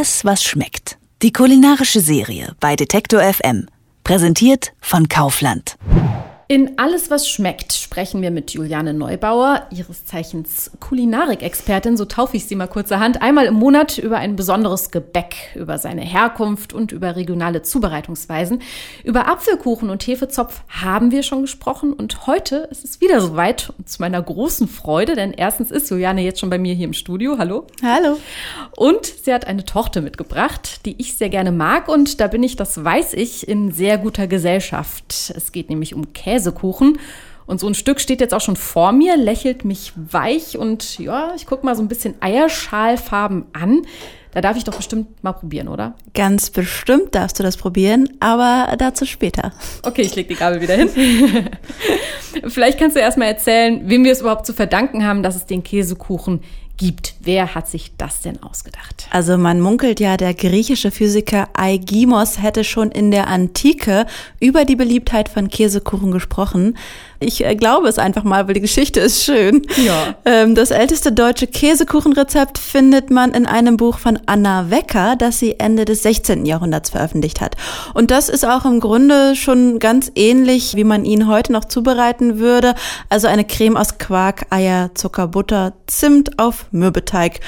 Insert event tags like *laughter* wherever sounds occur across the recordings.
Alles, was schmeckt. Die kulinarische Serie bei Detektor FM. Präsentiert von Kaufland. In Alles, was schmeckt, sprechen wir mit Juliane Neubauer, ihres Zeichens Kulinarik-Expertin, so taufe ich sie mal kurzerhand, einmal im Monat über ein besonderes Gebäck, über seine Herkunft und über regionale Zubereitungsweisen. Über Apfelkuchen und Hefezopf haben wir schon gesprochen und heute ist es wieder soweit und zu meiner großen Freude, denn erstens ist Juliane jetzt schon bei mir hier im Studio. Hallo. Hallo. Und sie hat eine Tochter mitgebracht, die ich sehr gerne mag und da bin ich, das weiß ich, in sehr guter Gesellschaft. Es geht nämlich um Käse. Käsekuchen. Und so ein Stück steht jetzt auch schon vor mir, lächelt mich weich und ja, ich gucke mal so ein bisschen Eierschalfarben an. Da darf ich doch bestimmt mal probieren, oder? Ganz bestimmt darfst du das probieren, aber dazu später. Okay, ich lege die Gabel wieder hin. *laughs* Vielleicht kannst du erst mal erzählen, wem wir es überhaupt zu verdanken haben, dass es den Käsekuchen gibt. Wer hat sich das denn ausgedacht? Also man munkelt ja, der griechische Physiker Aigimos hätte schon in der Antike über die Beliebtheit von Käsekuchen gesprochen. Ich äh, glaube es einfach mal, weil die Geschichte ist schön. Ja. Ähm, das älteste deutsche Käsekuchenrezept findet man in einem Buch von Anna Wecker, das sie Ende des 16. Jahrhunderts veröffentlicht hat. Und das ist auch im Grunde schon ganz ähnlich, wie man ihn heute noch zubereiten würde. Also eine Creme aus Quark, Eier, Zucker, Butter, Zimt auf Mürbeteig.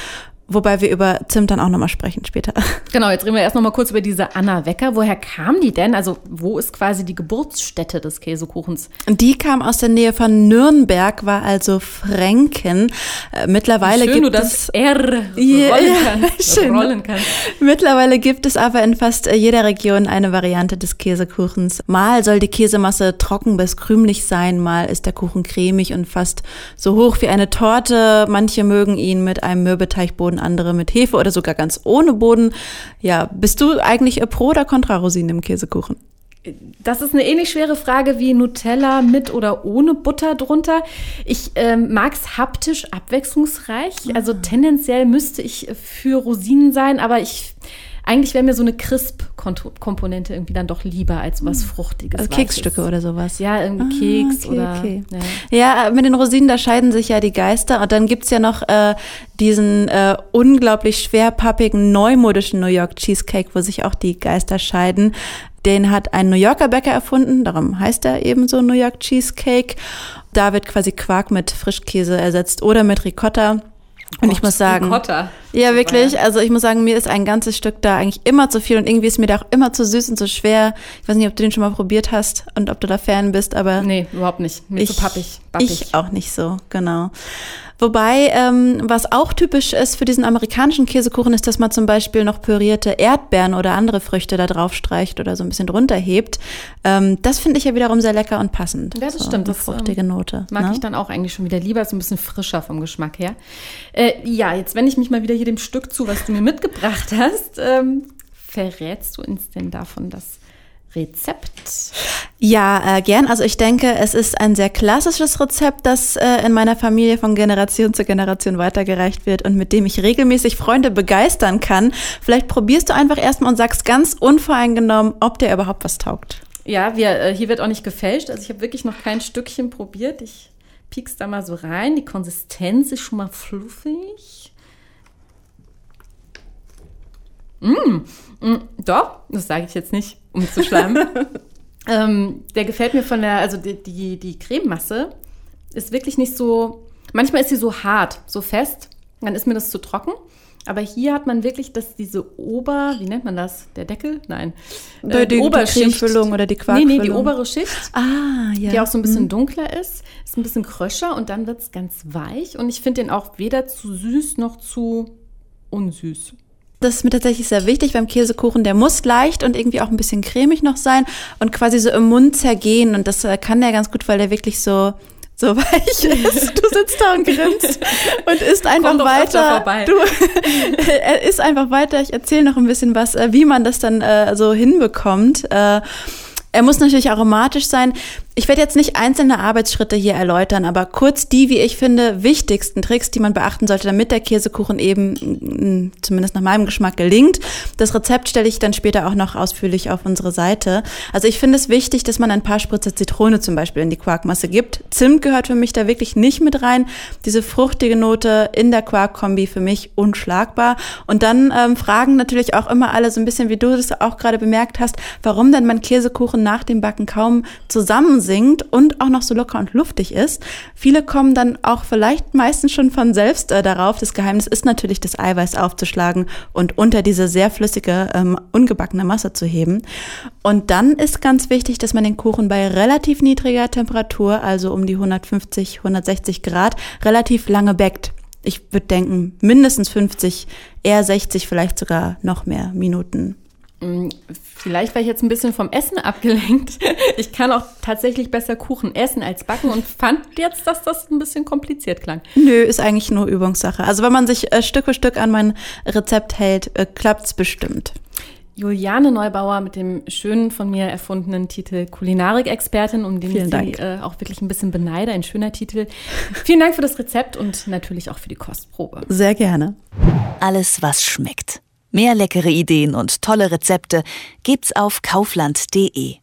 Wobei wir über Zimt dann auch nochmal sprechen später. *laughs* Genau, jetzt reden wir erst nochmal kurz über diese Anna Wecker. Woher kam die denn? Also, wo ist quasi die Geburtsstätte des Käsekuchens? Die kam aus der Nähe von Nürnberg, war also Fränken. Äh, mittlerweile schön, gibt du das es. R rollen Ja, ja, *laughs* kannst. schön. Rollen kannst. Mittlerweile gibt es aber in fast äh, jeder Region eine Variante des Käsekuchens. Mal soll die Käsemasse trocken bis krümelig sein, mal ist der Kuchen cremig und fast so hoch wie eine Torte. Manche mögen ihn mit einem Mürbeteigboden, andere mit Hefe oder sogar ganz ohne Boden. Ja, bist du eigentlich äh, pro oder contra Rosinen im Käsekuchen? Das ist eine ähnlich schwere Frage wie Nutella mit oder ohne Butter drunter. Ich ähm, mag es haptisch abwechslungsreich. Also tendenziell müsste ich für Rosinen sein, aber ich eigentlich wäre mir so eine Crisp-Komponente irgendwie dann doch lieber als was Fruchtiges. Also Weiches. Keksstücke oder sowas. Ja, irgendwie Ah, Keks okay, oder. okay. Ja. Ja, mit den Rosinen, da scheiden sich ja die Geister. Und dann gibt's ja noch äh, diesen äh, unglaublich schwerpappigen, neumodischen New York Cheesecake, wo sich auch die Geister scheiden. Den hat ein New Yorker Bäcker erfunden, darum heißt er eben so New York Cheesecake. Da wird quasi Quark mit Frischkäse ersetzt oder mit Ricotta. Und ich Gott, muss sagen, Ricotta. Ja wirklich, also ich muss sagen, mir ist ein ganzes Stück da eigentlich immer zu viel und irgendwie ist mir da auch immer zu süß und zu schwer. Ich weiß nicht, ob du den schon mal probiert hast und ob du da Fan bist, aber Nee, überhaupt nicht. Mir zu pappig. Bappig. ich auch nicht so, genau. Wobei, ähm, was auch typisch ist für diesen amerikanischen Käsekuchen, ist, dass man zum Beispiel noch pürierte Erdbeeren oder andere Früchte da drauf streicht oder so ein bisschen drunter hebt. Ähm, das finde ich ja wiederum sehr lecker und passend. Ja, das so, stimmt. Eine Das, fruchtige ähm, Note. Mag ne? ich dann auch eigentlich schon wieder lieber, so ein bisschen frischer vom Geschmack her. Äh, ja, jetzt wende ich mich mal wieder hier dem Stück zu, was du mir mitgebracht hast. Ähm, verrätst du uns denn davon das Rezept? Ja, äh, gern. Also ich denke, es ist ein sehr klassisches Rezept, das äh, in meiner Familie von Generation zu Generation weitergereicht wird und mit dem ich regelmäßig Freunde begeistern kann. Vielleicht probierst du einfach erstmal und sagst ganz unvoreingenommen, ob der überhaupt was taugt. Ja, wir, äh, hier wird auch nicht gefälscht. Also ich habe wirklich noch kein Stückchen probiert. Ich piek's da mal so rein. Die Konsistenz ist schon mal fluffig. Mm, mm, doch, das sage ich jetzt nicht, um zu schleimen. *laughs* ähm, der gefällt mir von der, also die, die, die Crememasse ist wirklich nicht so, manchmal ist sie so hart, so fest, dann ist mir das zu trocken. Aber hier hat man wirklich, dass diese Ober, wie nennt man das? Der Deckel? Nein. Die- die Cremefüllung oder die Nee, nee, die Quarkfüllung. obere Schicht Ah, ja. die auch so ein bisschen dunkler ist, ist ein bisschen kröscher und dann wird es ganz weich. Und ich finde den auch weder zu süß noch zu unsüß. Das ist mir tatsächlich sehr wichtig beim Käsekuchen. Der muss leicht und irgendwie auch ein bisschen cremig noch sein und quasi so im Mund zergehen. Und das äh, kann der ganz gut, weil der wirklich so so *laughs* weich ist. Du sitzt da und grinst und isst einfach Komm doch öfter weiter. vorbei. Du, *laughs* er isst einfach weiter. Ich erzähle noch ein bisschen was, äh, wie man das dann äh, so hinbekommt. Äh, er muss natürlich aromatisch sein. Ich werde jetzt nicht einzelne Arbeitsschritte hier erläutern, aber kurz die, wie ich finde, wichtigsten Tricks, die man beachten sollte, damit der Käsekuchen eben mm, zumindest nach meinem Geschmack gelingt. Das Rezept stelle ich dann später auch noch ausführlich auf unsere Seite. Also ich finde es wichtig, dass man ein paar Spritzer Zitrone zum Beispiel in die Quarkmasse gibt. Zimt gehört für mich da wirklich nicht mit rein. Diese fruchtige Note in der Quarkkombi für mich unschlagbar. Und dann ähm, fragen natürlich auch immer alle so ein bisschen, wie du das auch gerade bemerkt hast, warum denn mein Käsekuchen nach dem Backen kaum zusammen singt und auch noch so locker und luftig ist. Viele kommen dann auch vielleicht meistens schon von selbst äh, darauf. Das Geheimnis ist natürlich, das Eiweiß aufzuschlagen und unter diese sehr flüssige, ähm, ungebackene Masse zu heben. Und dann ist ganz wichtig, dass man den Kuchen bei relativ niedriger Temperatur, also um die 150, 160 Grad, relativ lange backt. Ich würde denken, mindestens 50, eher 60, vielleicht sogar noch mehr Minuten. Mm, vielleicht war ich jetzt ein bisschen vom Essen abgelenkt. *laughs* Ich kann auch tatsächlich besser Kuchen essen als backen und fand jetzt, dass das ein bisschen kompliziert klang. Nö, ist eigentlich nur Übungssache. Also wenn man sich äh, Stück für Stück an mein Rezept hält, äh, klappt's bestimmt. Juliane Neubauer mit dem schönen von mir erfundenen Titel Kulinarik-Expertin, um den Vielen ich Dank. sie äh, auch wirklich ein bisschen beneide. Ein schöner Titel. Vielen Dank für das Rezept und natürlich auch für die Kostprobe. Sehr gerne. Alles, was schmeckt. Mehr leckere Ideen und tolle Rezepte gibt's auf kaufland.de.